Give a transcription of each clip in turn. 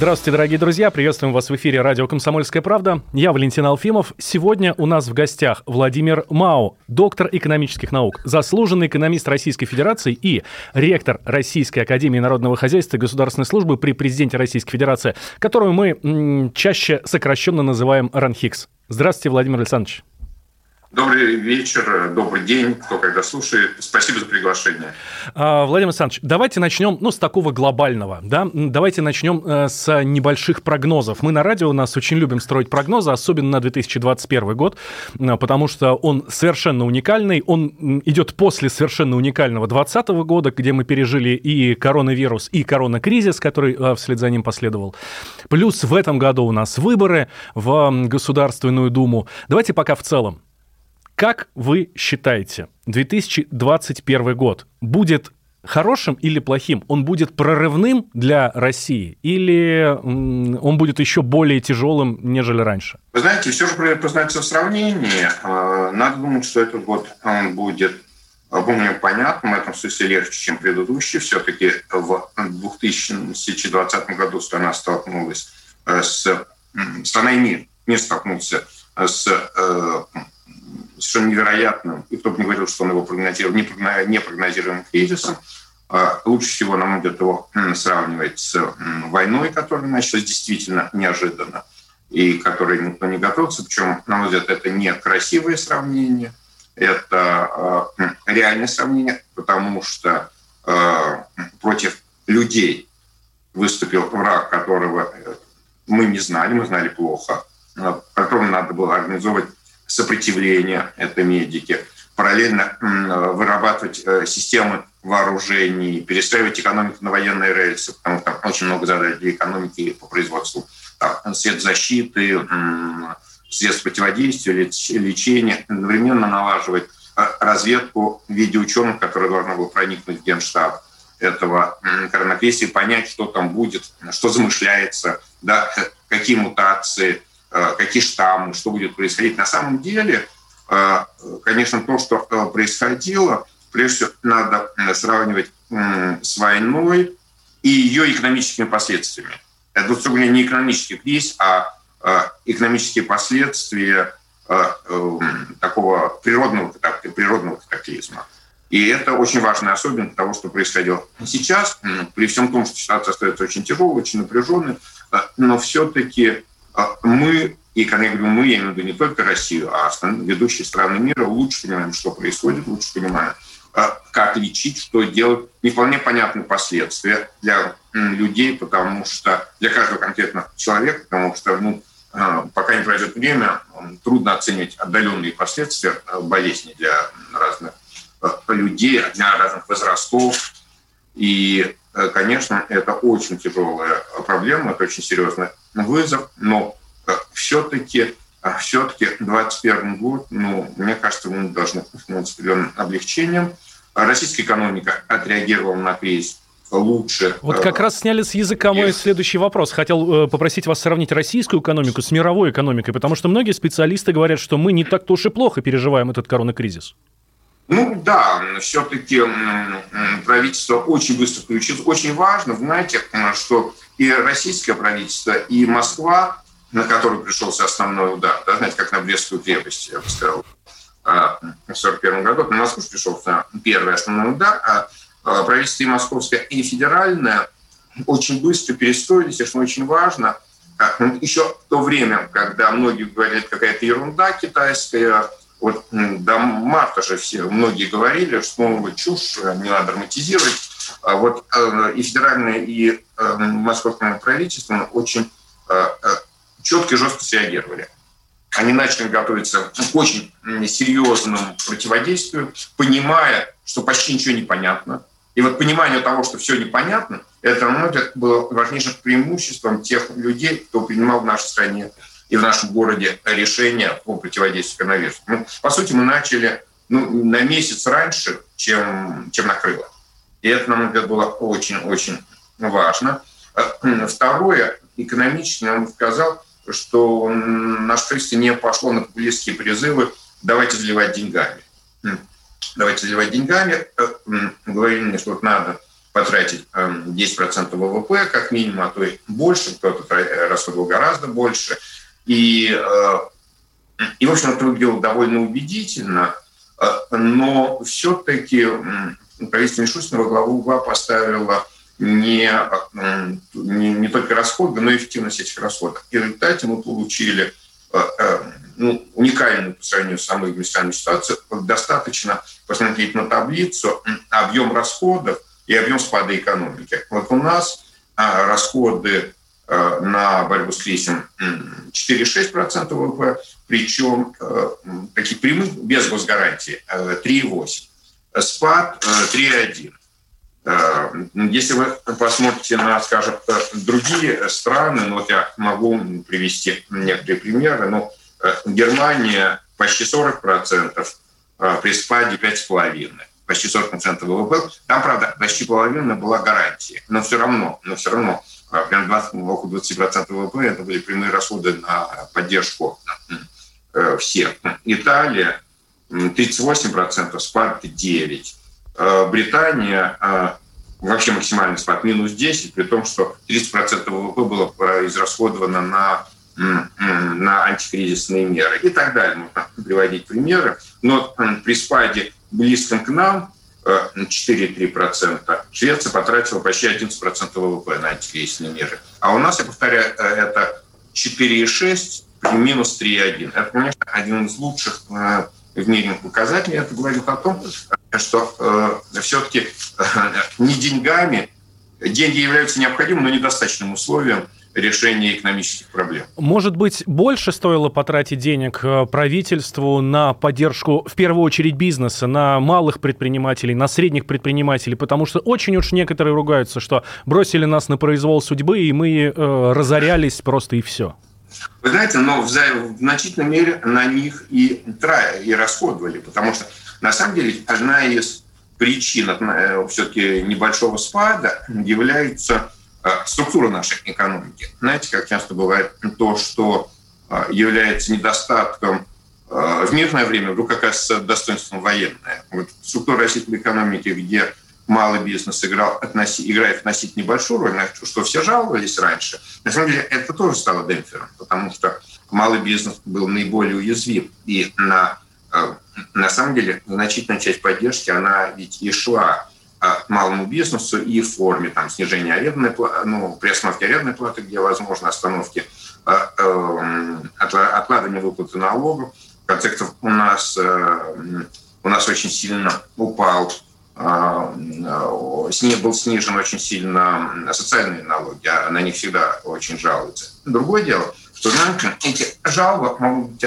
Здравствуйте, дорогие друзья. Приветствуем вас в эфире радио «Комсомольская правда». Я Валентин Алфимов. Сегодня у нас в гостях Владимир Мау, доктор экономических наук, заслуженный экономист Российской Федерации и ректор Российской Академии Народного Хозяйства и Государственной службы при президенте Российской Федерации, которую мы м- чаще сокращенно называем РАНХИКС. Здравствуйте, Владимир Александрович. Добрый вечер, добрый день, кто когда слушает. Спасибо за приглашение. А, Владимир Александрович, давайте начнем ну, с такого глобального. Да? Давайте начнем э, с небольших прогнозов. Мы на радио у нас очень любим строить прогнозы, особенно на 2021 год, потому что он совершенно уникальный. Он идет после совершенно уникального 2020 года, где мы пережили и коронавирус, и коронакризис, который э, вслед за ним последовал. Плюс в этом году у нас выборы в Государственную Думу. Давайте пока в целом. Как вы считаете, 2021 год будет хорошим или плохим? Он будет прорывным для России или он будет еще более тяжелым, нежели раньше? Вы знаете, все же познается в сравнении. А, надо думать, что этот год он будет более понятным, в этом смысле легче, чем предыдущий. Все-таки в 2020 году страна столкнулась э, с... Страна и мир, мир столкнулся с э, совершенно невероятным, и кто бы не говорил, что он его прогнозировал, непрогнозируемым кризисом. А, лучше всего, на мой взгляд, его сравнивать с войной, которая началась действительно неожиданно, и которой никто не готовился. Причем, на мой взгляд, это не красивое сравнение, это а, реальное сравнение, потому что а, против людей выступил враг, которого э, мы не знали, мы знали плохо, которому надо было организовывать сопротивления, это медики, параллельно вырабатывать э, системы вооружений, перестраивать экономику на военные рельсы, потому что там очень много задач для экономики по производству. Там, защиты, средств противодействия, лечения, одновременно налаживать э, разведку в виде ученых, которые должны были проникнуть в генштаб этого коронакризиса понять, что там будет, что замышляется, да, какие мутации – какие штаммы, что будет происходить. На самом деле, э, конечно, то, что э, происходило, прежде всего надо сравнивать с войной и ее экономическими последствиями. Это, собственно не экономический кризис, а экономические последствия такого природного, природного катаклизма. И это очень важная особенность того, что происходило сейчас. При всем том, что ситуация остается очень тяжелой, очень напряженной, но все-таки мы, и когда я говорю мы, я имею в виду не только Россию, а ведущие страны мира, лучше понимаем, что происходит, лучше понимаем, а, как лечить, что делать. Не вполне понятны последствия для людей, потому что для каждого конкретного человека, потому что ну, а, пока не пройдет время, трудно оценить отдаленные последствия болезни для разных людей, для разных возрастов. И, конечно, это очень тяжелая проблема, это очень серьезный вызов, но э, все-таки э, все-таки 2021 год, ну, мне кажется, мы должны с определенным облегчением. Российская экономика отреагировала на кризис лучше. Вот э, как раз сняли с языка мой следующий вопрос. Хотел попросить вас сравнить российскую экономику с мировой экономикой, потому что многие специалисты говорят, что мы не так-то уж и плохо переживаем этот коронакризис. Ну да, все-таки правительство очень быстро включилось. Очень важно, знаете, что и российское правительство, и Москва, на которую пришелся основной удар, да, знаете, как на Брестскую крепость, я бы сказал, в 1941 году, на Москву пришелся первый основной удар, а, а правительство и московское, и федеральное очень быстро перестроились, что очень важно. А, Еще в то время, когда многие говорят, какая-то ерунда китайская, вот до марта же все, многие говорили, что ну, чушь, не надо драматизировать. А вот э, и федеральное, и э, московское правительство очень э, четко и жестко среагировали. Они начали готовиться к очень серьезному противодействию, понимая, что почти ничего не понятно. И вот понимание того, что все непонятно, это, мой взгляд, было важнейшим преимуществом тех людей, кто принимал в нашей стране и в нашем городе решения по противодействию коронавирусу. Ну, по сути, мы начали ну, на месяц раньше, чем, чем накрыло. И это, на мой взгляд, было очень-очень важно. Э, второе, экономически, вам сказал, что наше правительство не пошло на популистские призывы «давайте заливать деньгами». Давайте заливать деньгами. Э, говорили мне, что вот надо потратить 10% э, ВВП как минимум, а то и больше, кто-то расходовал гораздо больше. И, и в общем, это выглядело довольно убедительно, но все-таки правительство Мишустина во главу угла поставило не, не, не только расходы, но и эффективность этих расходов. И в результате мы получили э, э, ну, уникальную по сравнению с самой административной ситуацией. Достаточно посмотреть на таблицу объем расходов и объем спада экономики. Вот у нас а, расходы э, на борьбу с кризисом 4,6% ВВП, причем таких прямых без госгарантии 3,8%. Спад 3,1%. Э, если вы посмотрите на, скажем, другие страны, ну вот я могу привести некоторые примеры, э, Германия почти 40%, э, при спаде 5,5%, почти 40% ВВП. Там, правда, почти половина была гарантия, но все равно, но все равно, прям 20, около 20% ВВП это были прямые расходы на поддержку всех. Италия 38%, спад 9%. Э, Британия э, вообще максимальный спад минус 10, при том, что 30% ВВП было э, израсходовано на, на антикризисные меры и так далее. Можно приводить примеры. Но при спаде близком к нам 4,3%. Швеция потратила почти 11% ВВП на антикризисные меры. А у нас, я повторяю, это 4,6 минус 3,1. Это, конечно, один из лучших в мире показателей. Это говорит о том, что э, все-таки э, не деньгами, деньги являются необходимым, но недостаточным условием решения экономических проблем. Может быть, больше стоило потратить денег э, правительству на поддержку, в первую очередь, бизнеса, на малых предпринимателей, на средних предпринимателей, потому что очень уж некоторые ругаются, что бросили нас на произвол судьбы, и мы э, разорялись просто и все. Вы знаете, но в, в значительной мере на них и, и расходовали, потому что на самом деле одна из причин э, все-таки небольшого спада является структура нашей экономики. Знаете, как часто бывает то, что э, является недостатком в мирное время, вдруг оказывается достоинством военное. Вот структура российской экономики, где малый бизнес играл, относи, играет относительно небольшую роль, на что все жаловались раньше, на самом деле это тоже стало демпфером, потому что малый бизнес был наиболее уязвим. И на, э, на самом деле значительная часть поддержки, она ведь и шла э, малому бизнесу и в форме там, снижения арендной ну, приостановки арендной платы, где возможно остановки, э, откладывания выплаты налогов. В конце концов, у нас, у нас очень сильно упал а, с ней был снижен очень сильно социальные налоги, а на них всегда очень жалуются. Другое дело, знаете, эти жалобы могут быть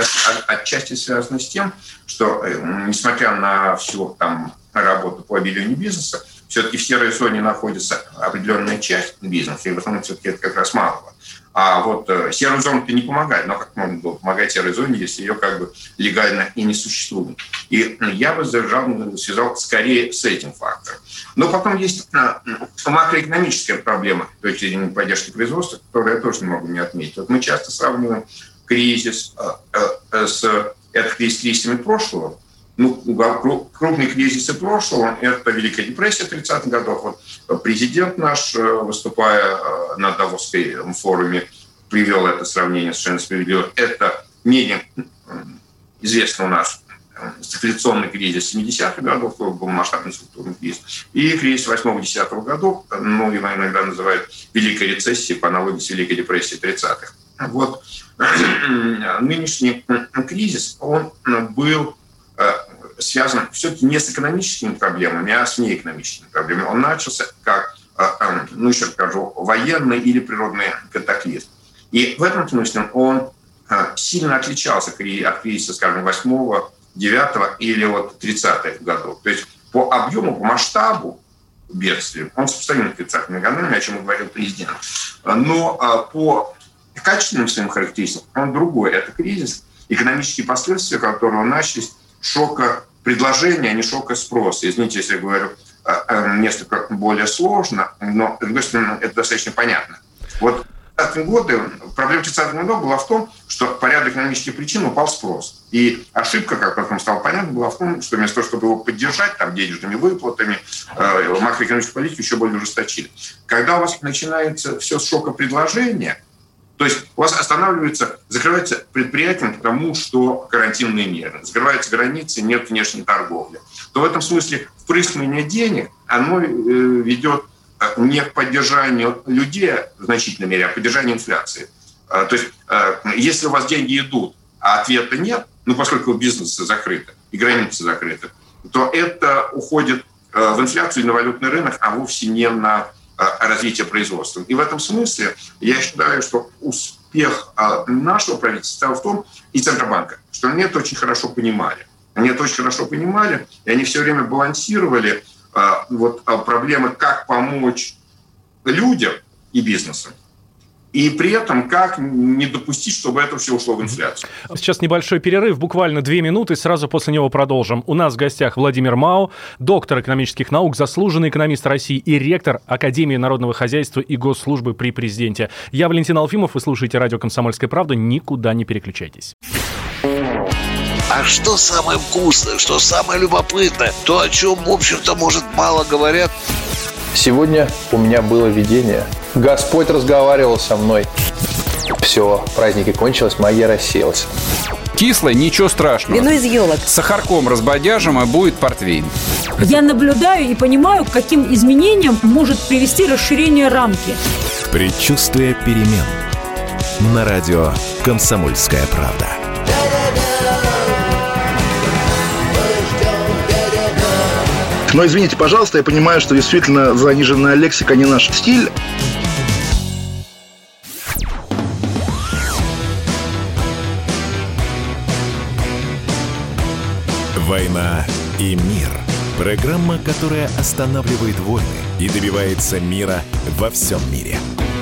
отчасти связаны с тем, что, э, несмотря на всю там работу по обелению бизнеса, все-таки в серой зоне находится определенная часть бизнеса, и в основном все-таки это как раз малого. А вот э, серую зону-то не помогает. Но как можно было помогать серой зоне, если ее как бы легально и не существует? И я бы задержал, связал скорее с этим фактором. Но потом есть э, макроэкономическая проблема то есть поддержки производства, которую я тоже не могу не отметить. Вот мы часто сравниваем кризис э, с это кризис кризисами прошлого, ну, крупные кризисы прошлого – это Великая депрессия 30-х годов. Вот президент наш, э, выступая э, на Давосском форуме, привел это сравнение совершенно справедливо. Это менее известный у нас э, стагфляционный кризис 70-х годов, был масштабный структурный кризис, и кризис 8-10 годов, ну, его иногда называют Великой рецессией по аналогии с Великой депрессией 30-х. Вот нынешний кризис, он был Э, связан все-таки не с экономическими проблемами, а с неэкономическими проблемами. Он начался как, э, э, ну еще скажу, военный или природный катаклизм. И в этом смысле он сильно отличался от кризиса, скажем, 8 9 или вот 30-х годов. То есть по объему, по масштабу бедствием. Он сопоставим с 30-ми годами, о чем говорил президент. Но по качественным своим характеристикам он другой. Это кризис, экономические последствия которого начались шока предложения, а не шока спроса. Извините, если я говорю несколько более сложно, но, с другой стороны, это достаточно понятно. Вот 30 годы, проблема 30 годов была в том, что по ряду экономических причин упал спрос. И ошибка, как потом стало понятно, была в том, что вместо того, чтобы его поддержать там, денежными выплатами, э, макроэкономическую политику еще более ужесточили. Когда у вас начинается все с шока предложения, то есть у вас останавливается, закрывается предприятие потому, что карантинные меры, закрываются границы, нет внешней торговли, то в этом смысле впрыскивание денег, оно э, ведет не к поддержанию людей в значительной мере, а к поддержанию инфляции. А, то есть, а, если у вас деньги идут, а ответа нет, ну, поскольку бизнесы закрыты и границы закрыты, то это уходит в инфляцию и на валютный рынок, а вовсе не на развитие производства. И в этом смысле я считаю, что успех нашего правительства в том, и Центробанка, что они это очень хорошо понимали. Они это очень хорошо понимали, и они все время балансировали а, вот а, проблемы, как помочь людям и бизнесу, и при этом как не допустить, чтобы это все ушло в инфляцию. Сейчас небольшой перерыв, буквально две минуты, сразу после него продолжим. У нас в гостях Владимир Мау, доктор экономических наук, заслуженный экономист России и ректор Академии народного хозяйства и госслужбы при президенте. Я Валентин Алфимов, вы слушаете радио «Комсомольская правда», никуда не переключайтесь. А что самое вкусное, что самое любопытное, то, о чем, в общем-то, может, мало говорят. Сегодня у меня было видение. Господь разговаривал со мной. Все, праздники кончились, магия рассеялась. Кислое, ничего страшного. Вино из елок. С сахарком разбодяжим, и будет портвейн. Я наблюдаю и понимаю, к каким изменениям может привести расширение рамки. Предчувствие перемен. На радио «Комсомольская правда». Но извините, пожалуйста, я понимаю, что действительно заниженная лексика не наш стиль. «Война и мир» – программа, которая останавливает войны и добивается мира во всем мире –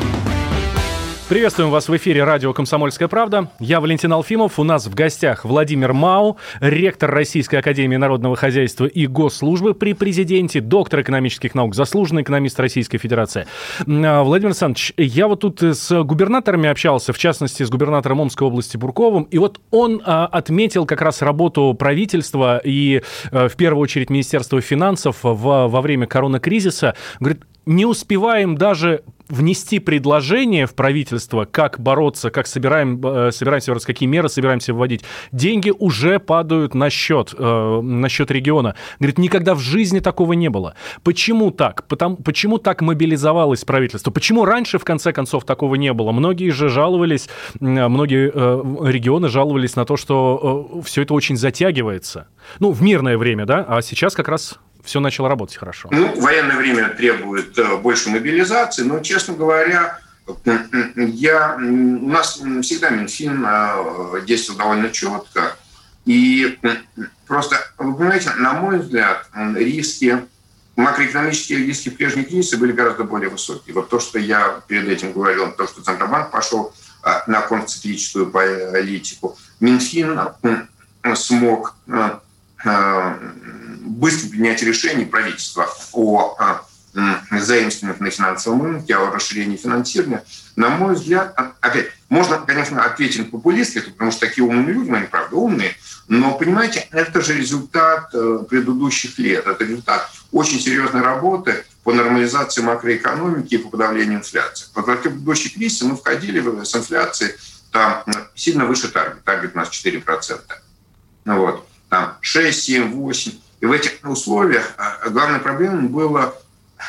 Приветствуем вас в эфире радио «Комсомольская правда». Я Валентин Алфимов. У нас в гостях Владимир Мау, ректор Российской Академии Народного Хозяйства и Госслужбы при президенте, доктор экономических наук, заслуженный экономист Российской Федерации. А, Владимир Александрович, я вот тут с губернаторами общался, в частности, с губернатором Омской области Бурковым, и вот он а, отметил как раз работу правительства и, а, в первую очередь, Министерства финансов во время коронакризиса. Говорит, не успеваем даже внести предложение в правительство, как бороться, как собираем, э, собираемся, какие меры собираемся вводить, деньги уже падают на счет, э, на счет региона. Говорит, никогда в жизни такого не было. Почему так? Потому, почему так мобилизовалось правительство? Почему раньше, в конце концов, такого не было? Многие же жаловались, многие э, регионы жаловались на то, что все это очень затягивается. Ну, в мирное время, да, а сейчас как раз все начало работать хорошо? Ну, военное время требует э, больше мобилизации, но, честно говоря, я, у нас всегда Минфин э, действовал довольно четко. И просто, вы понимаете, на мой взгляд, риски, макроэкономические риски прежней кризиса были гораздо более высокие. Вот то, что я перед этим говорил, то, что Центробанк пошел э, на контрциклическую политику, Минфин смог быстро принять решение правительства о а, заимствованиях на финансовом рынке, о расширении финансирования, на мой взгляд, а, опять, можно, конечно, ответить популистски, потому что такие умные люди, они, правда, умные, но, понимаете, это же результат э, предыдущих лет, это результат очень серьезной работы по нормализации макроэкономики и по подавлению инфляции. Вот в предыдущий кризис мы входили с инфляцией там сильно выше таргет, таргет у нас 4%. Ну вот, там 6, 7, 8. И в этих условиях а, главной проблемой было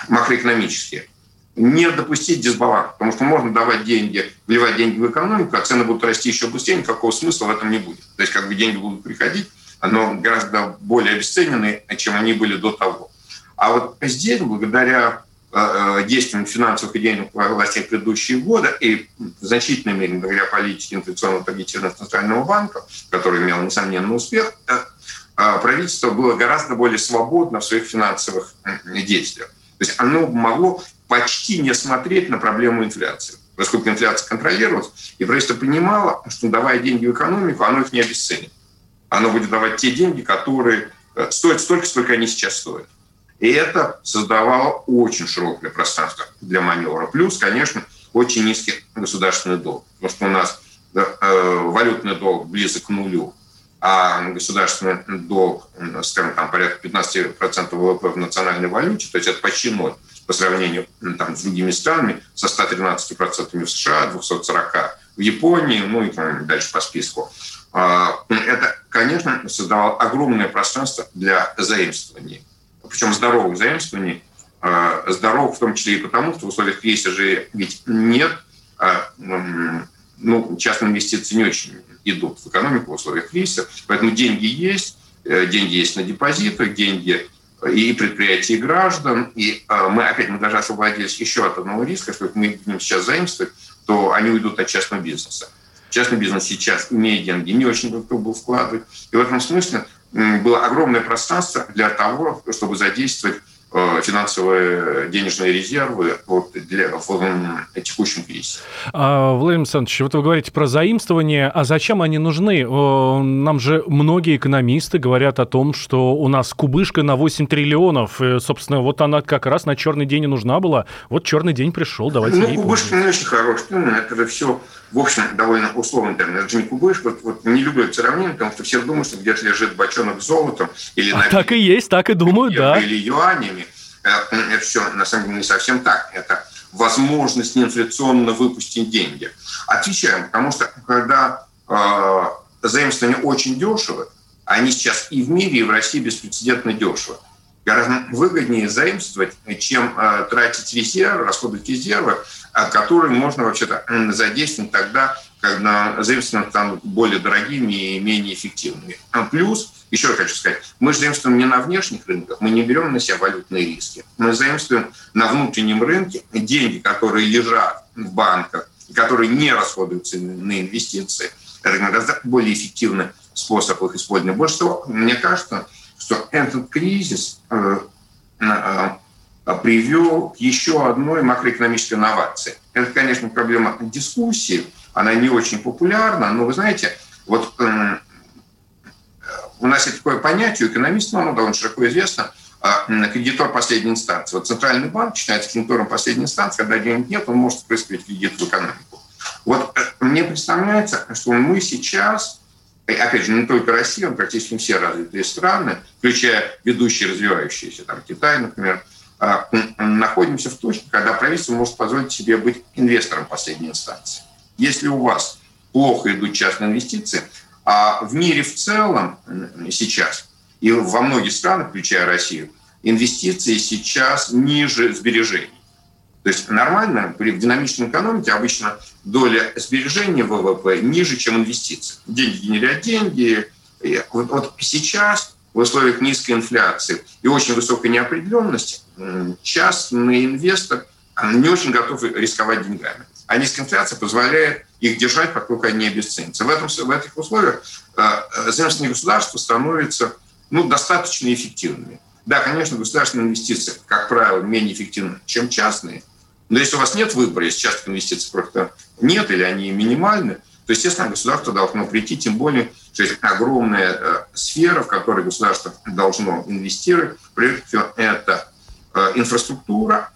макроэкономические. Не допустить дисбаланс, потому что можно давать деньги, вливать деньги в экономику, а цены будут расти еще быстрее, никакого смысла в этом не будет. То есть как бы деньги будут приходить, но гораздо более обесценены, чем они были до того. А вот здесь, благодаря э, э, действиям финансовых и денежных властей предыдущие годы и в значительной мере благодаря политике инфляционного таргетированного Центрального банка, который имел несомненный успех, а, правительство было гораздо более свободно в своих финансовых действиях. То есть оно могло почти не смотреть на проблему инфляции, поскольку инфляция контролировалась, и правительство понимало, что давая деньги в экономику, оно их не обесценит. Оно будет давать те деньги, которые э, стоят столько, сколько они сейчас стоят. И это создавало очень широкое пространство для маневра. Плюс, конечно, очень низкий государственный долг. Потому что у нас э, валютный долг близок к нулю, а государственный долг, скажем, там порядка 15% ВВП в национальной валюте, то есть это почти ноль по сравнению там, с другими странами, со 113% в США, 240 в Японии, ну и там, дальше по списку. А, это, конечно, создавало огромное пространство для заимствований. Причем здоровых заимствований, а, здоровых в том числе и потому, что в условиях же ведь нет, а, ну, частные инвестиции не очень идут в экономику в условиях кризиса, поэтому деньги есть, э, деньги есть на депозитах, деньги и предприятий, и граждан. И э, мы опять мы даже освободились еще от одного риска, что мы будем сейчас заимствовать, то они уйдут от частного бизнеса. Частный бизнес сейчас, имея деньги, не очень готов был вкладывать. И в этом смысле было огромное пространство для того, чтобы задействовать Э, финансовые денежные резервы вот, для, в текущем кризисе. А, Владимир Александрович, вот вы говорите про заимствования, а зачем они нужны? Нам же многие экономисты говорят о том, что у нас кубышка на 8 триллионов, и, собственно, вот она как раз на черный день и нужна была. Вот черный день пришел, давайте Ну, кубышка не очень хороший термин, это же все, в общем, довольно условный термин. Не кубышка, вот, вот не люблю это сравнение, потому что все думают, что где-то лежит бочонок с золотом или а Так и есть, так и думают, да. Или юанями это все на самом деле не совсем так. Это возможность неинфляционно выпустить деньги. Отвечаем, потому что когда э, заимствования очень дешевы, они сейчас и в мире, и в России беспрецедентно дешевы. Гораздо выгоднее заимствовать, чем э, тратить резервы, расходовать резервы, которые можно вообще-то задействовать тогда, когда заимствования станут более дорогими и менее эффективными. А плюс еще раз хочу сказать, мы заимствуем не на внешних рынках, мы не берем на себя валютные риски. Мы заимствуем на внутреннем рынке деньги, которые лежат в банках, которые не расходуются на инвестиции. Это гораздо более эффективный способ их использования. Больше того, мне кажется, что этот кризис э, э, привел к еще одной макроэкономической инновации. Это, конечно, проблема дискуссии, она не очень популярна, но вы знаете, вот э, у нас есть такое понятие, у экономистов оно довольно широко известно, а, кредитор последней инстанции. Вот Центральный банк считается кредитором последней инстанции, когда денег нет, он может происходить кредит в экономику. Вот э, мне представляется, что мы сейчас, и опять же, не только Россия, но практически все развитые страны, включая ведущие развивающиеся, там Китай, например, а, находимся в точке, когда правительство может позволить себе быть инвестором последней инстанции. Если у вас плохо идут частные инвестиции, а в мире в целом сейчас и во многих странах, включая Россию, инвестиции сейчас ниже сбережений. То есть нормально, при динамичной экономике обычно доля сбережения ВВП ниже, чем инвестиции. Деньги генерят деньги. Вот, вот сейчас в условиях низкой инфляции и очень высокой неопределенности частный инвестор не очень готов рисковать деньгами. А низкая инфляция позволяет их держать, поскольку они обесценятся. В, этом, в этих условиях э, государства становится ну, достаточно эффективными. Да, конечно, государственные инвестиции, как правило, менее эффективны, чем частные. Но если у вас нет выбора, если частных инвестиций просто нет или они минимальны, то, естественно, государство должно прийти, тем более, что есть огромная э, сфера, в которой государство должно инвестировать. Прежде всего, это э, инфраструктура,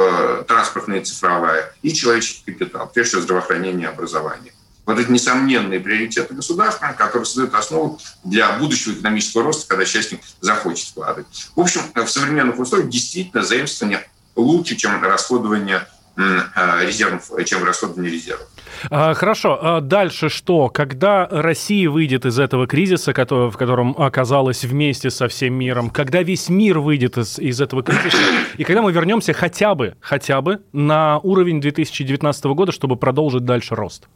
Э, транспортная и цифровая, и человеческий капитал, прежде всего здравоохранение и образование. Вот это несомненные приоритеты государства, которые создают основу для будущего экономического роста, когда частник захочет вкладывать. В общем, в современных условиях действительно заимствование лучше, чем расходование резервов, чем расходование резервов. А, хорошо, а дальше что? Когда Россия выйдет из этого кризиса, в котором оказалась вместе со всем миром, когда весь мир выйдет из, из этого кризиса, и когда мы вернемся хотя бы, хотя бы на уровень 2019 года, чтобы продолжить дальше рост?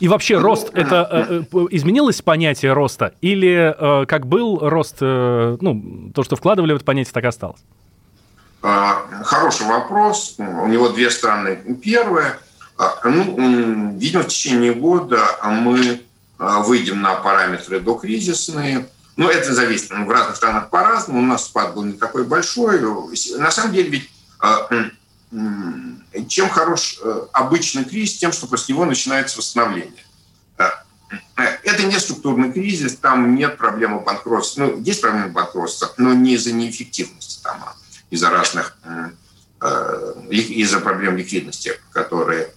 И вообще рост, это э, э, изменилось понятие роста? Или э, как был рост, ну, то, что вкладывали в это понятие, так и осталось? А, хороший вопрос. У него две стороны. Первое – ну, видимо, в течение года мы а, выйдем на параметры докризисные. Ну, это зависит. В разных странах по-разному. У нас спад был не такой большой. На самом деле, ведь чем хорош обычный кризис? Тем, что после него начинается восстановление. Это не структурный кризис, там нет проблемы банкротства. Ну, есть проблемы банкротства, но не из-за неэффективности, там, а из-за разных, из-за проблем ликвидности, которые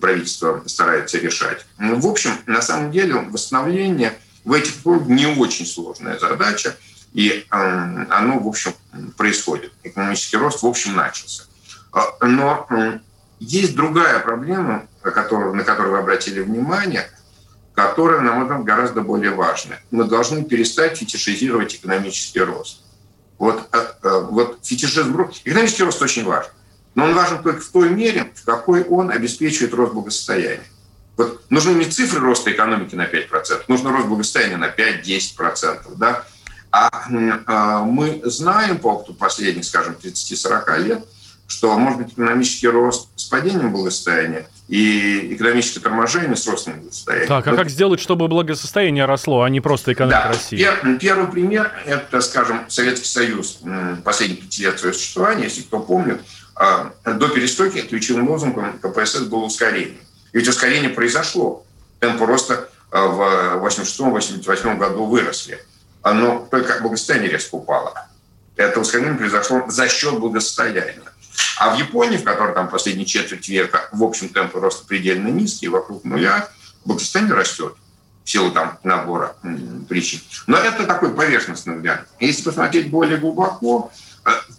правительство старается решать. В общем, на самом деле восстановление в этих условиях не очень сложная задача, и оно, в общем, происходит. Экономический рост, в общем, начался. Но есть другая проблема, на которую, вы обратили внимание, которая, на мой взгляд, гораздо более важная. Мы должны перестать фетишизировать экономический рост. Вот, э, э, вот фетишизм... Экономический рост очень важен. Но он важен только в той мере, в какой он обеспечивает рост благосостояния. Вот нужны не цифры роста экономики на 5%, нужно рост благосостояния на 5-10%. Да? А, а мы знаем по опыту последних, скажем, 30-40 лет, что может быть экономический рост с падением благосостояния и экономическое торможение с ростом благосостояния. Так, а вот. как сделать, чтобы благосостояние росло, а не просто экономика да. России? Пер, первый пример – это, скажем, Советский Союз последних пяти лет своего существования, если кто помнит, до перестройки ключевым лозунгом КПСС было ускорение. Ведь ускорение произошло. Темпы роста а, в 86-88 году выросли. Но только благосостояние резко упало. Это ускорение произошло за счет благосостояния. А в Японии, в которой там последние четверть века, в общем, темпы роста предельно низкие, вокруг нуля, благосостояние растет в силу там набора причин. Но это такой поверхностный взгляд. Если посмотреть более глубоко,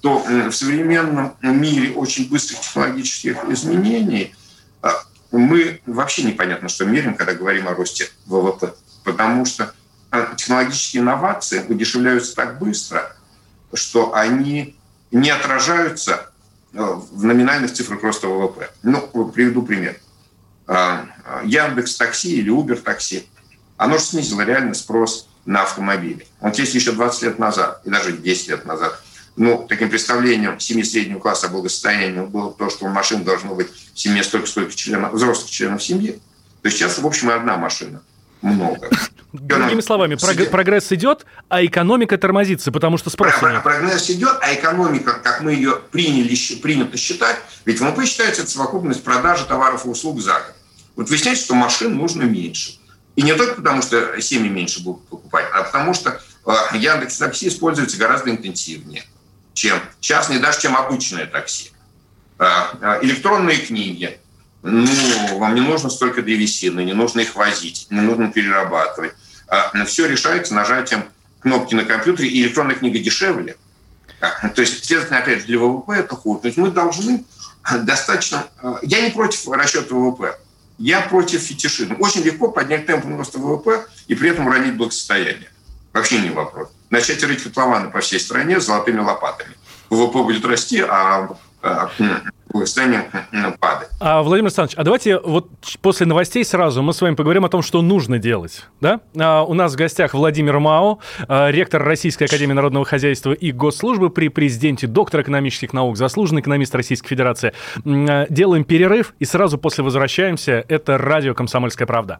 то в современном мире очень быстрых технологических изменений э, мы вообще непонятно, что меряем, когда говорим о росте ВВП. Потому что э, технологические инновации удешевляются так быстро, что они не отражаются в номинальных цифрах роста ВВП. Ну, приведу пример. А, Яндекс Такси или Uber Такси, оно же снизило реально спрос на автомобили. Вот если еще 20 лет назад, и даже 10 лет назад, ну, таким представлением семьи среднего класса о благосостоянии было то, что у машин должно быть в семье столько, сколько членов, взрослых членов семьи, то сейчас, в общем, одна машина много. Другими словами, сидит. прогресс идет, а экономика тормозится, потому что спроса нет. Прогресс идет, а экономика, как мы ее приняли, принято считать, ведь ВВП считается это совокупность продажи товаров и услуг за год. Вот выясняется, что машин нужно меньше. И не только потому, что семьи меньше будут покупать, а потому что а, Яндекс Такси используется гораздо интенсивнее, чем частные, даже чем обычное такси. А, а, электронные книги, ну, вам не нужно столько древесины, не нужно их возить, не нужно перерабатывать. А все решается нажатием кнопки на компьютере, и электронная книга дешевле. То есть, следовательно, опять же, для ВВП это хуже. То есть мы должны достаточно... Я не против расчета ВВП. Я против фетишизма. Очень легко поднять темп роста ВВП и при этом уронить благосостояние. Вообще не вопрос. Начать рыть котлованы по всей стране золотыми лопатами. ВВП будет расти, а состояние падает. А, Владимир Александрович, а давайте вот после новостей сразу мы с вами поговорим о том, что нужно делать. Да? А, у нас в гостях Владимир Мао, а, ректор Российской Академии Народного Хозяйства и Госслужбы при президенте, доктор экономических наук, заслуженный экономист Российской Федерации. А, делаем перерыв и сразу после возвращаемся. Это радио «Комсомольская правда».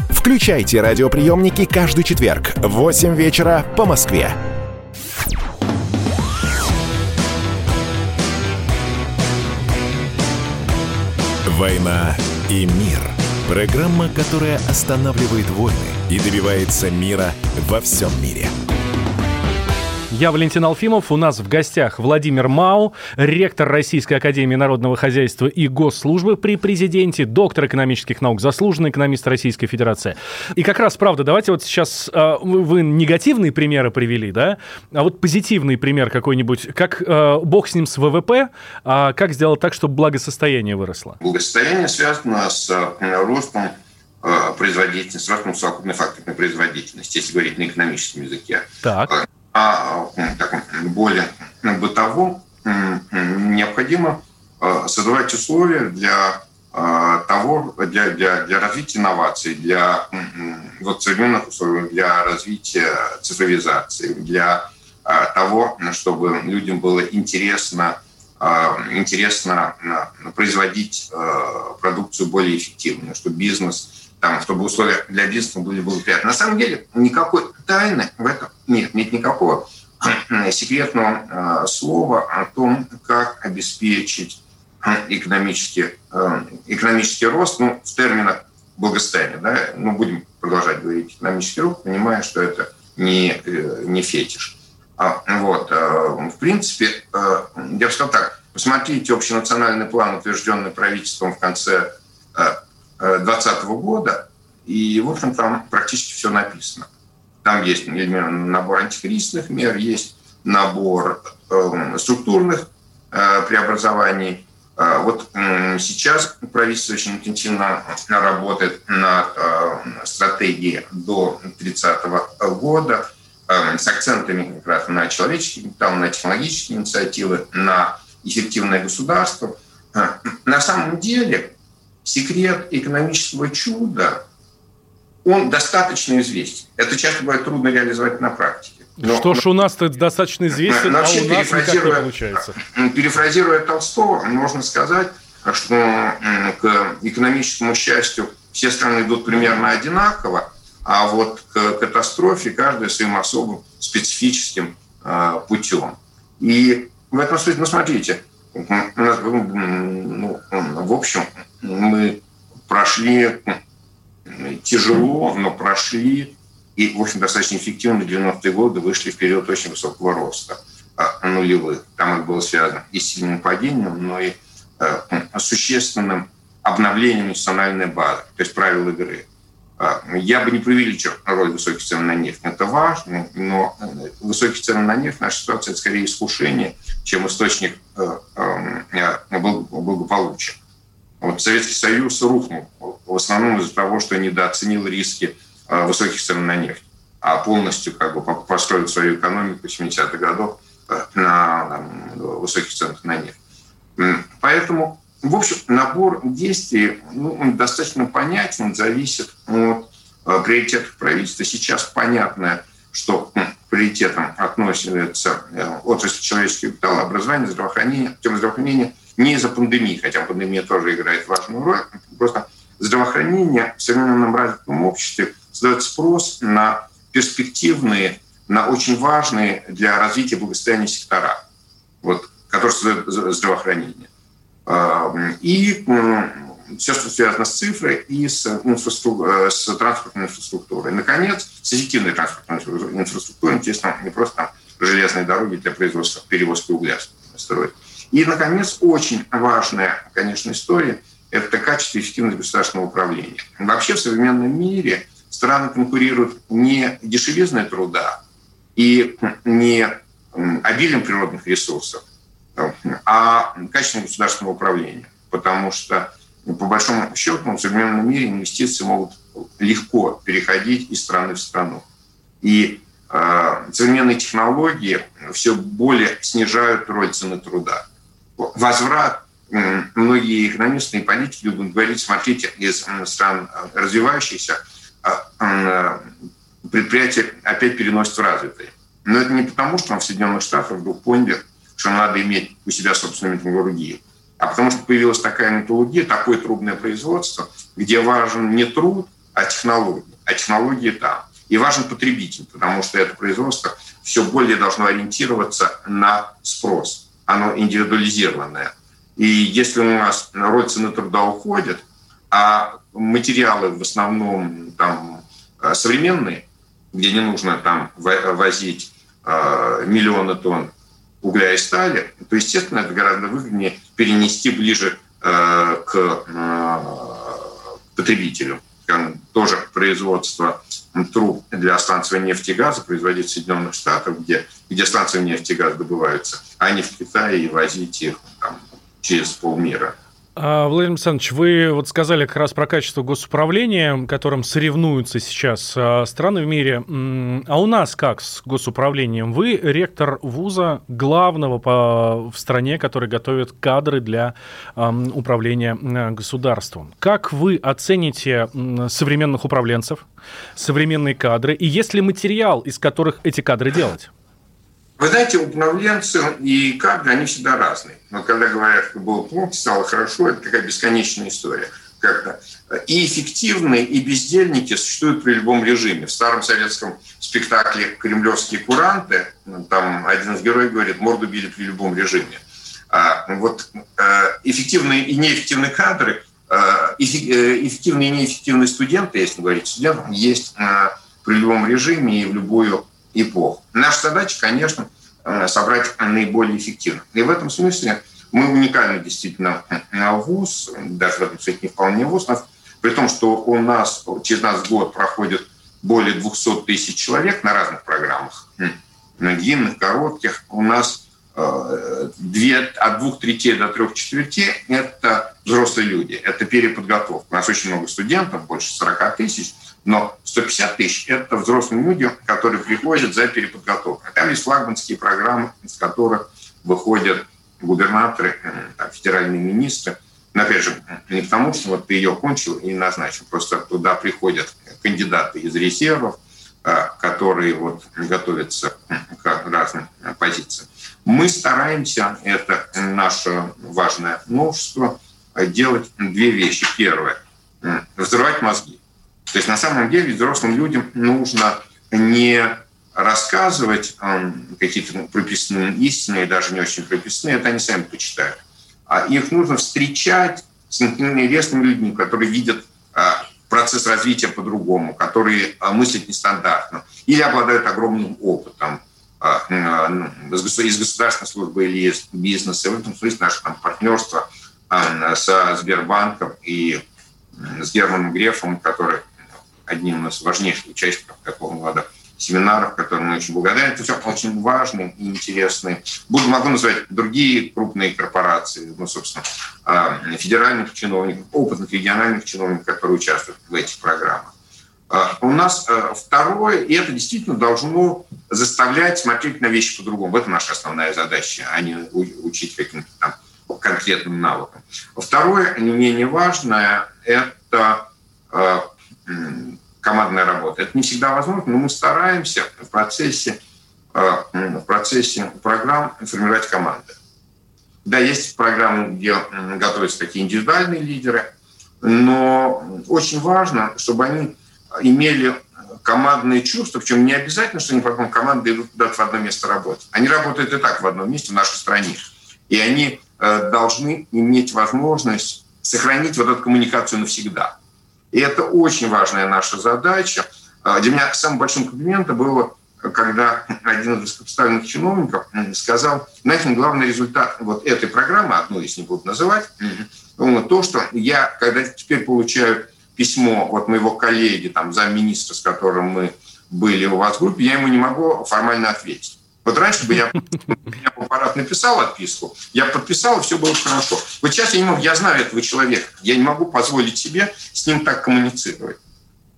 Включайте радиоприемники каждый четверг в 8 вечера по Москве. «Война и мир» Программа, которая останавливает войны и добивается мира во всем мире. Я Валентин Алфимов. У нас в гостях Владимир Мау, ректор Российской Академии Народного Хозяйства и Госслужбы при президенте, доктор экономических наук, заслуженный экономист Российской Федерации. И как раз, правда, давайте вот сейчас э, вы негативные примеры привели, да? А вот позитивный пример какой-нибудь. Как э, бог с ним с ВВП, а как сделать так, чтобы благосостояние выросло? Благосостояние связано с э, ростом производительности, ростом совокупной факторной производительности, если говорить на экономическом языке. Так а таком более бытовом необходимо а, создавать условия для а, того, для, для, для развития инноваций, для вот, современных условий, для развития цифровизации, для а, того, чтобы людям было интересно, интересно производить продукцию более эффективно, чтобы бизнес там, чтобы условия для бизнеса были благоприятны. На самом деле никакой тайны в этом нет. Нет никакого секретного э, слова о том, как обеспечить экономический, э, экономический рост ну, в терминах благосостояния. Да? Мы будем продолжать говорить экономический рост, понимая, что это не, э, не фетиш. А, вот, в принципе, я бы сказал так, посмотрите общенациональный план, утвержденный правительством в конце 2020 года, и, в общем, там практически все написано. Там есть набор антикризисных мер, есть набор э, структурных э, преобразований. Э, вот э, сейчас правительство очень интенсивно работает над э, стратегией до 30 года э, с акцентами как раз на человеческий капитал, на технологические инициативы, на эффективное государство. Э, на самом деле секрет экономического чуда, он достаточно известен. Это часто бывает трудно реализовать на практике. Но, что ж у нас-то достаточно известен, а у нас никак не получается. Перефразируя Толстого, можно сказать, что к экономическому счастью все страны идут примерно одинаково, а вот к катастрофе каждая своим особым специфическим э, путем. И в этом смысле, ну смотрите, ну, в общем, мы прошли тяжело, но прошли и, в общем, достаточно эффективно в 90-е годы вышли в период очень высокого роста а, нулевых. Там это было связано и с сильным падением, но и а, существенным обновлением национальной базы, то есть правил игры. А, я бы не преувеличил роль высоких цен на нефть. Это важно, но э, высокие цены на нефть в нашей ситуации – это скорее искушение, чем источник э, э, благополучия. Вот Советский Союз рухнул в основном из-за того, что недооценил риски э, высоких цен на нефть, а полностью как бы построил свою экономику 70-х годов э, на там, высоких ценах на нефть. Поэтому, в общем, набор действий ну, достаточно понятен, зависит от э, приоритетов правительства. Сейчас понятно, что приоритетом относится отрасль человеческого капитала, образования, здравоохранения, тема здравоохранения не из-за пандемии, хотя пандемия тоже играет важную роль, просто здравоохранение в современном развитом обществе создает спрос на перспективные, на очень важные для развития благосостояния сектора, вот, которые создают здравоохранение. И все, что связано с цифрой и с, инфраструктурой, с транспортной инфраструктурой. Наконец, с эффективной транспортной инфраструктурой, естественно, не просто железные дороги для производства, перевозки угля строить. И, наконец, очень важная, конечно, история – это качество и эффективность государственного управления. Вообще в современном мире страны конкурируют не дешевизной труда и не обилием природных ресурсов, а качеством государственного управления. Потому что, по большому счету, в современном мире инвестиции могут легко переходить из страны в страну. И э, современные технологии все более снижают роль цены труда возврат, многие экономисты и политики будут говорить, смотрите, из стран э, развивающихся а, э, предприятия опять переносят в развитые. Но это не потому, что в Соединенных Штатах вдруг поняли, что надо иметь у себя собственную металлургию, а потому что появилась такая металлургия, такое трудное производство, где важен не труд, а технология. А технологии там. И важен потребитель, потому что это производство все более должно ориентироваться на спрос оно индивидуализированное. И если у нас цены труда уходит, а материалы в основном там современные, где не нужно там возить миллионы тонн угля и стали, то, естественно, это гораздо выгоднее перенести ближе к потребителю. Тоже производство труб для станции нефти и газа производить в Соединенных Штатах, где, где станции нефти и газа добываются, а не в Китае и возить их там, через полмира. А, Владимир Александрович, вы вот сказали как раз про качество госуправления, которым соревнуются сейчас а, страны в мире. А у нас как с госуправлением? Вы ректор вуза главного по, в стране, который готовит кадры для управления государством. Как вы оцените современных управленцев, современные кадры, и есть ли материал, из которых эти кадры делать? Вы знаете, управленцы и кадры, они всегда разные. Но когда говорят, что было плохо, стало хорошо, это такая бесконечная история. Как-то. И эффективные, и бездельники существуют при любом режиме. В старом советском спектакле «Кремлевские куранты» там один из героев говорит, морду били при любом режиме. А, вот э, эффективные и неэффективные кадры, э, э, эффективные и неэффективные студенты, если говорить студентам, есть при любом режиме и в любую эпох. Наша задача, конечно, э, собрать наиболее эффективно. И в этом смысле мы уникальны действительно вуз, даже в этом смысле не вполне вуз, при том, что у нас через нас год проходит более 200 тысяч человек на разных программах, на длинных, коротких. У нас э, две, от двух третей до трех четвертей – это взрослые люди, это переподготовка. У нас очень много студентов, больше 40 тысяч – но 150 тысяч – это взрослые люди, которые приходят за переподготовкой. Там есть флагманские программы, из которых выходят губернаторы, э, там, федеральные министры. Но опять же, не потому, что вот ты ее кончил и назначил. Просто туда приходят кандидаты из резервов, э, которые вот готовятся к разным позициям. Мы стараемся, это наше важное новшество, делать две вещи. Первое – взрывать мозги. То есть на самом деле взрослым людям нужно не рассказывать какие-то ну, прописные истины, даже не очень прописные, это они сами почитают. А их нужно встречать с интересными людьми, которые видят а, процесс развития по-другому, которые а, мыслят нестандартно или обладают огромным опытом а, из государственной службы или из бизнеса. В этом смысле наше там, партнерство со Сбербанком и с Германом Грефом, который одним из важнейших участников такого рода семинаров, которым мы очень благодарны. Это все очень важные и интересные. Буду, могу назвать другие крупные корпорации, ну, собственно, а, федеральных чиновников, опытных региональных чиновников, которые участвуют в этих программах. А, у нас а, второе, и это действительно должно заставлять смотреть на вещи по-другому. В этом наша основная задача, а не учить каким-то там конкретным навыкам. Второе, не менее важное, это командная работа. Это не всегда возможно, но мы стараемся в процессе, э, в процессе программ формировать команды. Да, есть программы, где готовятся такие индивидуальные лидеры, но очень важно, чтобы они имели командные чувства, причем не обязательно, что они потом команды идут куда-то в одно место работать. Они работают и так в одном месте в нашей стране. И они э, должны иметь возможность сохранить вот эту коммуникацию навсегда. И это очень важная наша задача. А, для меня самым большим комплиментом было, когда один из высокопоставленных чиновников сказал, знаете, главный результат вот этой программы, одну из не буду называть, то, что я, когда теперь получаю письмо от моего коллеги, там, замминистра, с которым мы были у вас в группе, я ему не могу формально ответить. Вот раньше бы я, я бы аппарат написал отписку, я подписал, и все было хорошо. Вот сейчас я не могу, я знаю этого человека, я не могу позволить себе с ним так коммуницировать.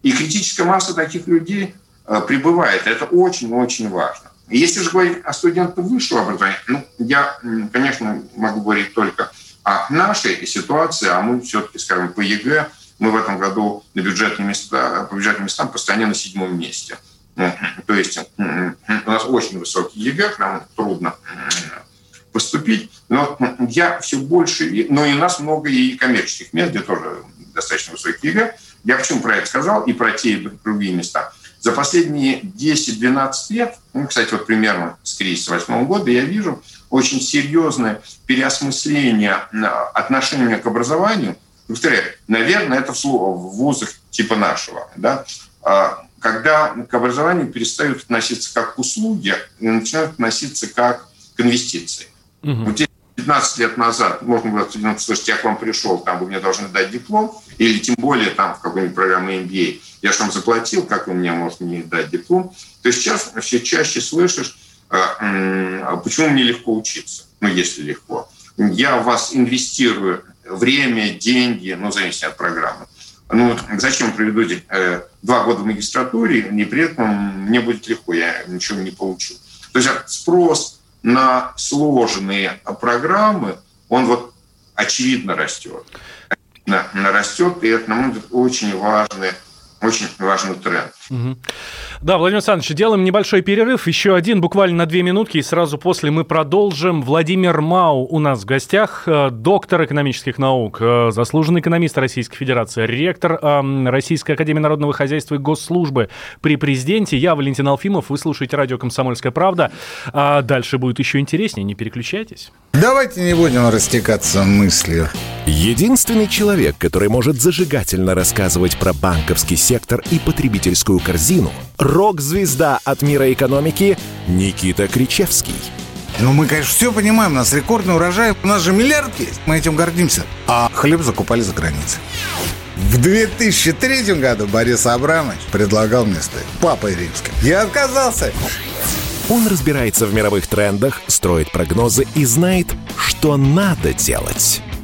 И критическая масса таких людей э, прибывает. Это очень-очень важно. И если же говорить о студентах высшего образования, ну, я, конечно, могу говорить только о нашей ситуации, а мы все-таки, скажем, по ЕГЭ, мы в этом году на бюджетные места, по бюджетным местам по стране на седьмом месте – то есть у нас очень высокий ЕГЭ, нам трудно поступить, но я все больше, но и у нас много и коммерческих мест, где тоже достаточно высокий ЕГЭ. Я почему про это сказал и про те и другие места? За последние 10-12 лет, ну, кстати, вот примерно с кризиса 2008 года, я вижу очень серьезное переосмысление отношения к образованию повторяю, наверное, это в вузах типа нашего, да, а, когда к образованию перестают относиться как к услуге и начинают относиться как к инвестиции. Угу. Вот 15 лет назад можно было слушайте, я к вам пришел, там вы мне должны дать диплом, или тем более там в какой-нибудь программе MBA, я же вам заплатил, как вы мне можете мне дать диплом. То есть сейчас все чаще слышишь, а, а почему мне легко учиться, ну, если легко. Я в вас инвестирую время, деньги, ну, зависит от программы. Ну, зачем проведу э, два года в магистратуре, и при этом мне будет легко, я ничего не получу. То есть спрос на сложные программы, он вот очевидно растет. Растет, и это, на мой взгляд, очень важный очень важный тренд. Угу. Да, Владимир Александрович, делаем небольшой перерыв, еще один, буквально на две минутки, и сразу после мы продолжим. Владимир Мау у нас в гостях, э, доктор экономических наук, э, заслуженный экономист Российской Федерации, ректор Российской Академии Народного Хозяйства и Госслужбы при президенте. Я Валентин Алфимов, вы слушаете радио «Комсомольская правда». А дальше будет еще интереснее, не переключайтесь. Давайте не будем растекаться мыслью. Единственный человек, который может зажигательно рассказывать про банковский сектор и потребительскую корзину – рок-звезда от мира экономики Никита Кричевский. Ну, мы, конечно, все понимаем, у нас рекордный урожай, у нас же миллиард есть, мы этим гордимся. А хлеб закупали за границей. В 2003 году Борис Абрамович предлагал мне стать папой римским. Я отказался. Он разбирается в мировых трендах, строит прогнозы и знает, что надо делать.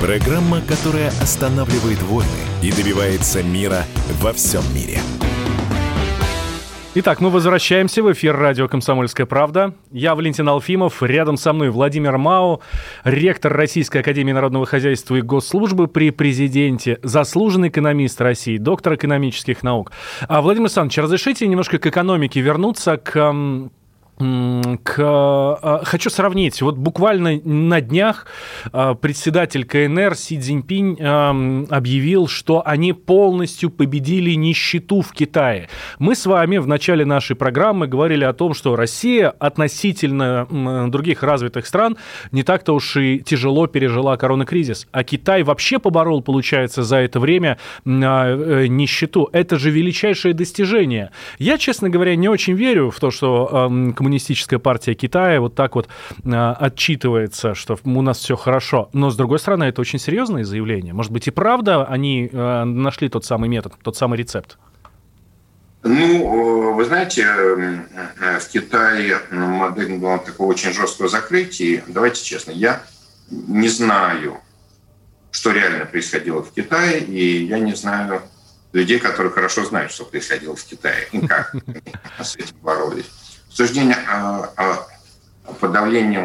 Программа, которая останавливает войны и добивается мира во всем мире. Итак, мы возвращаемся в эфир радио «Комсомольская правда». Я Валентин Алфимов, рядом со мной Владимир Мау, ректор Российской Академии Народного Хозяйства и Госслужбы при президенте, заслуженный экономист России, доктор экономических наук. А, Владимир Александрович, разрешите немножко к экономике вернуться, к к, а, хочу сравнить. Вот буквально на днях а, председатель КНР Си Цзиньпинь объявил, что они полностью победили нищету в Китае. Мы с вами в начале нашей программы говорили о том, что Россия относительно других развитых стран не так-то уж и тяжело пережила коронакризис. А Китай вообще поборол, получается, за это время а, э, нищету. Это же величайшее достижение. Я, честно говоря, не очень верю в то, что коммунистическая коммунистическая партия Китая вот так вот э, отчитывается, что у нас все хорошо. Но, с другой стороны, это очень серьезное заявление. Может быть, и правда они э, нашли тот самый метод, тот самый рецепт? Ну, вы знаете, в Китае модель была такого очень жесткого закрытия. Давайте честно, я не знаю, что реально происходило в Китае, и я не знаю людей, которые хорошо знают, что происходило в Китае, и как с этим боролись обсуждение о подавлении,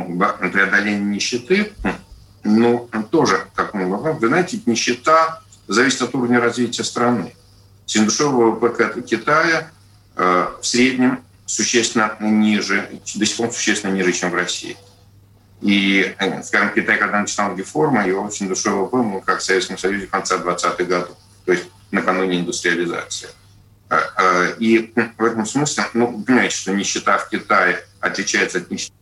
преодолении нищеты, ну, тоже такой вопрос. Вы знаете, нищета зависит от уровня развития страны. Среднедушевый ВВП Китая э, в среднем существенно ниже, до сих пор существенно ниже, чем в России. И, э, скажем, Китай, когда начинал реформы, его очень душевый ВВП, ну, как в Советском Союзе конца 20-х годов, то есть накануне индустриализации. Э, э, и в этом смысле, ну, понимаете, что нищета в Китае отличается от нищеты,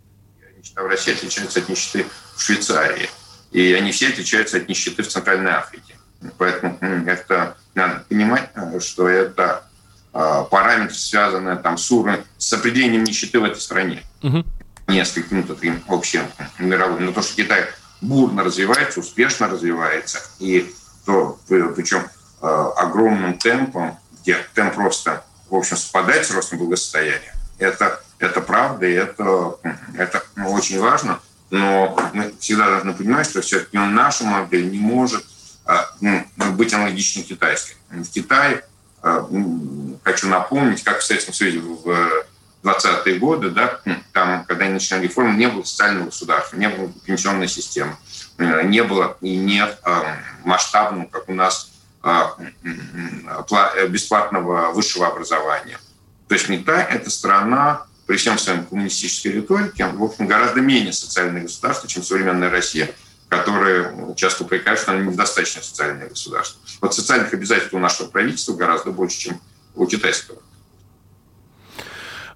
нищета в России отличается от нищеты в Швейцарии. И они все отличаются от нищеты в Центральной Африке. Поэтому это надо понимать, э, что это параметр, связанный там, с, уровнем, с определением нищеты в этой стране. Угу. Нескольким ну, таким общим мировым. Но то, что Китай бурно развивается, успешно развивается, и то, причем огромным темпом, где темп роста, в общем, совпадает с ростом благосостояния. Это, это правда, и это, это очень важно. Но мы всегда должны понимать, что все-таки наша модель не может а, ну, быть аналогичной китайской. В Китае, а, хочу напомнить, как в Советском Союзе в 20-е годы, да, там, когда они начинали реформу, не было социального государства, не было пенсионной системы, не было и нет а, масштабном, как у нас бесплатного высшего образования. То есть Китай – это страна, при всем своем коммунистической риторике, в общем, гораздо менее социальное государство, чем современная Россия, которая часто упрекает, что она недостаточно социальное государство. Вот социальных обязательств у нашего правительства гораздо больше, чем у китайского.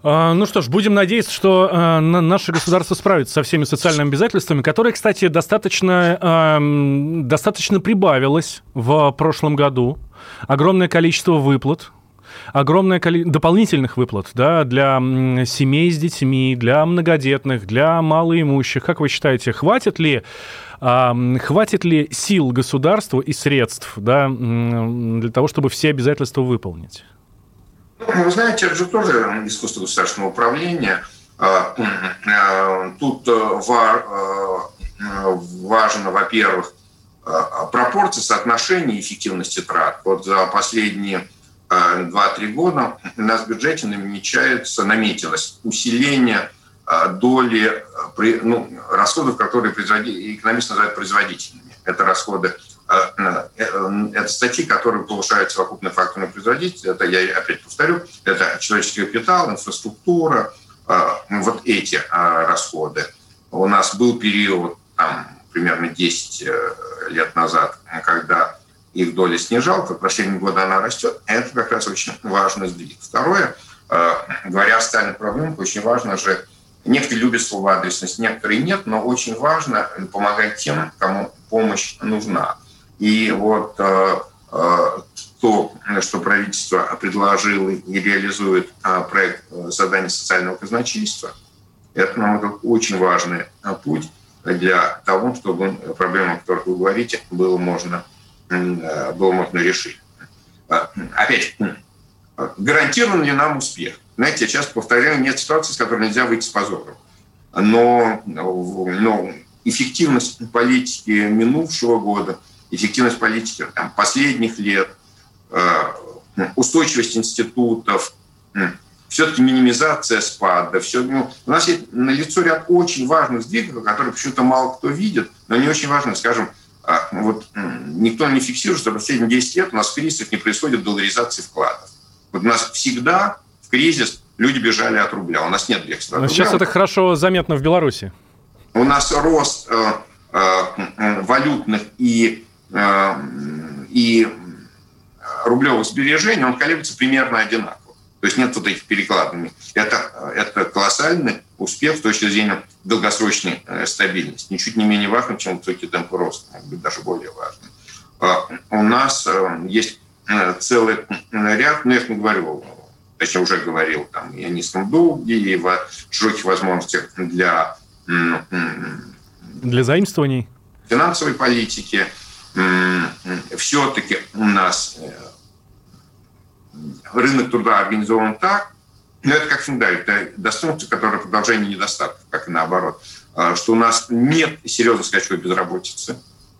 А, ну что ж, будем надеяться, что э, наше государство справится со всеми социальными обязательствами, которые, кстати, достаточно, э, достаточно прибавилось в прошлом году. Огромное количество выплат, огромное количество дополнительных выплат да, для семей с детьми, для многодетных, для малоимущих. Как вы считаете, хватит ли а, хватит ли сил государству и средств да, для того, чтобы все обязательства выполнить? Ну, вы знаете, это же тоже искусство государственного управления. А, а, тут э, э, важно, во-первых, пропорция соотношения эффективности трат. Вот за последние 2-3 года у нас в бюджете намечается, наметилось усиление доли ну, расходов, которые экономисты называют производительными. Это расходы а, э, э, это статьи, которые повышают совокупный факторную производительность. Это, я опять повторю, это человеческий капитал, инфраструктура, а, вот эти а, расходы. У нас был период, там, примерно 10 э, лет назад, когда их доля снижалась, в последние годы она растет. Это как раз очень важный сдвиг. Второе, говоря о социальных проблемах, очень важно же, некоторые любят слово адресность, некоторые нет, но очень важно помогать тем, кому помощь нужна. И вот э, э, то, что правительство предложило и реализует э, проект создания социального казначейства, это, на мой взгляд, очень важный путь для того, чтобы проблемы, о которых вы говорите, было можно, было можно решить. Опять, гарантирован ли нам успех? Знаете, я часто повторяю, нет ситуации, с которой нельзя выйти с позором. Но, но эффективность политики минувшего года – эффективность политики там, последних лет, э, устойчивость институтов, все-таки минимизация спада. Все, ну, у нас есть на лицо ряд очень важных сдвигов, которые почему-то мало кто видит, но они очень важны. Скажем, а, вот никто не фиксирует, что последние 10 лет у нас в кризисах не происходит долларизации вкладов. Вот у нас всегда в кризис люди бежали от рубля. У нас нет бегства. Но сейчас это хорошо заметно в Беларуси. У нас рост э, э, валютных и и рублевых сбережений, он колеблется примерно одинаково. То есть нет вот этих перекладываний. Это, это колоссальный успех с точки зрения долгосрочной э, стабильности. Ничуть не менее важным, чем высокий темп роста, может быть, даже более важным. А у нас э, есть целый ряд, ну, я не говорил, точнее, уже говорил там, и о низком долге, и о широких возможностях для... Для заимствований? Финансовой политики, все-таки у нас э, рынок труда организован так, но это как всегда, это достоинство, которое продолжение недостатков, как и наоборот, а, что у нас нет серьезной скачковой безработицы.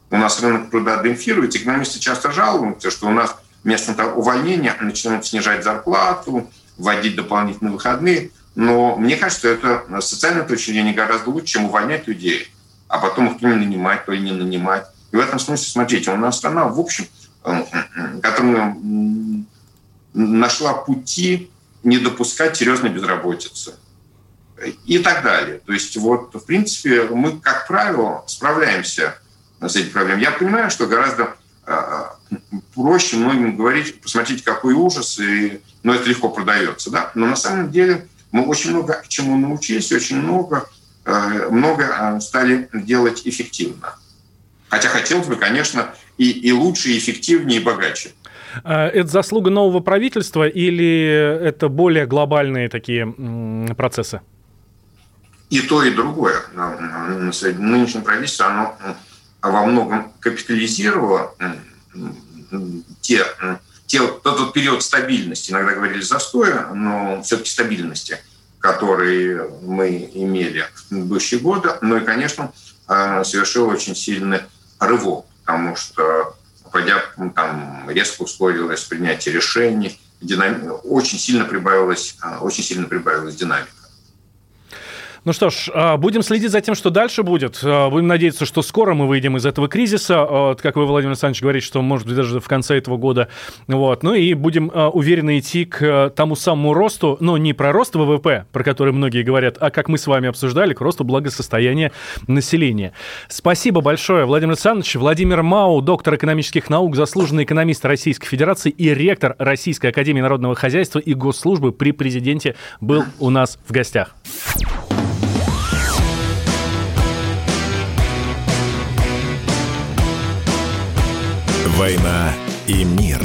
У нас рынок труда демпфируется. Экономисты часто жалуются, что у нас вместо того увольнения начинают снижать зарплату, вводить дополнительные выходные. Но мне кажется, что это с социальной точки гораздо лучше, чем увольнять людей, а потом их то не нанимать, то и не нанимать. В этом смысле, смотрите, у нас страна, в общем, э, которая нашла пути не допускать серьезной безработицы и так далее. То есть вот, в принципе, мы, как правило, справляемся с этими проблемами. Я понимаю, что гораздо э, проще многим говорить, посмотрите, какой ужас, и, но это легко продается. Да? Но на самом деле мы очень много чему научились, очень много, э, много стали делать эффективно. Хотя хотелось бы, конечно, и, и лучше, и эффективнее, и богаче. А, это заслуга нового правительства или это более глобальные такие процессы? И то, и другое. Нынешнее правительство, оно во многом капитализировало те, те, тот период стабильности, иногда говорили застоя, но все-таки стабильности, который мы имели в предыдущие годы. Ну и, конечно, а, совершил очень сильный рывок, потому что пойдя, там резко ускорилось принятие решений, динам... очень сильно прибавилась, а, очень сильно прибавилась динамика. Ну что ж, а, будем следить за тем, что дальше будет. А, будем надеяться, что скоро мы выйдем из этого кризиса. А, как вы, Владимир Александрович, говорите, что, может быть, даже в конце этого года. Вот. Ну и будем уверенно идти к тому самому росту, но не про рост ВВП, про который многие говорят, а как мы с вами обсуждали, к росту благосостояния населения. Спасибо большое, Владимир Александрович. Владимир Мау, доктор экономических наук, заслуженный экономист Российской Федерации и ректор Российской Академии Народного Хозяйства и Госслужбы при президенте был у нас в гостях. «Война и мир».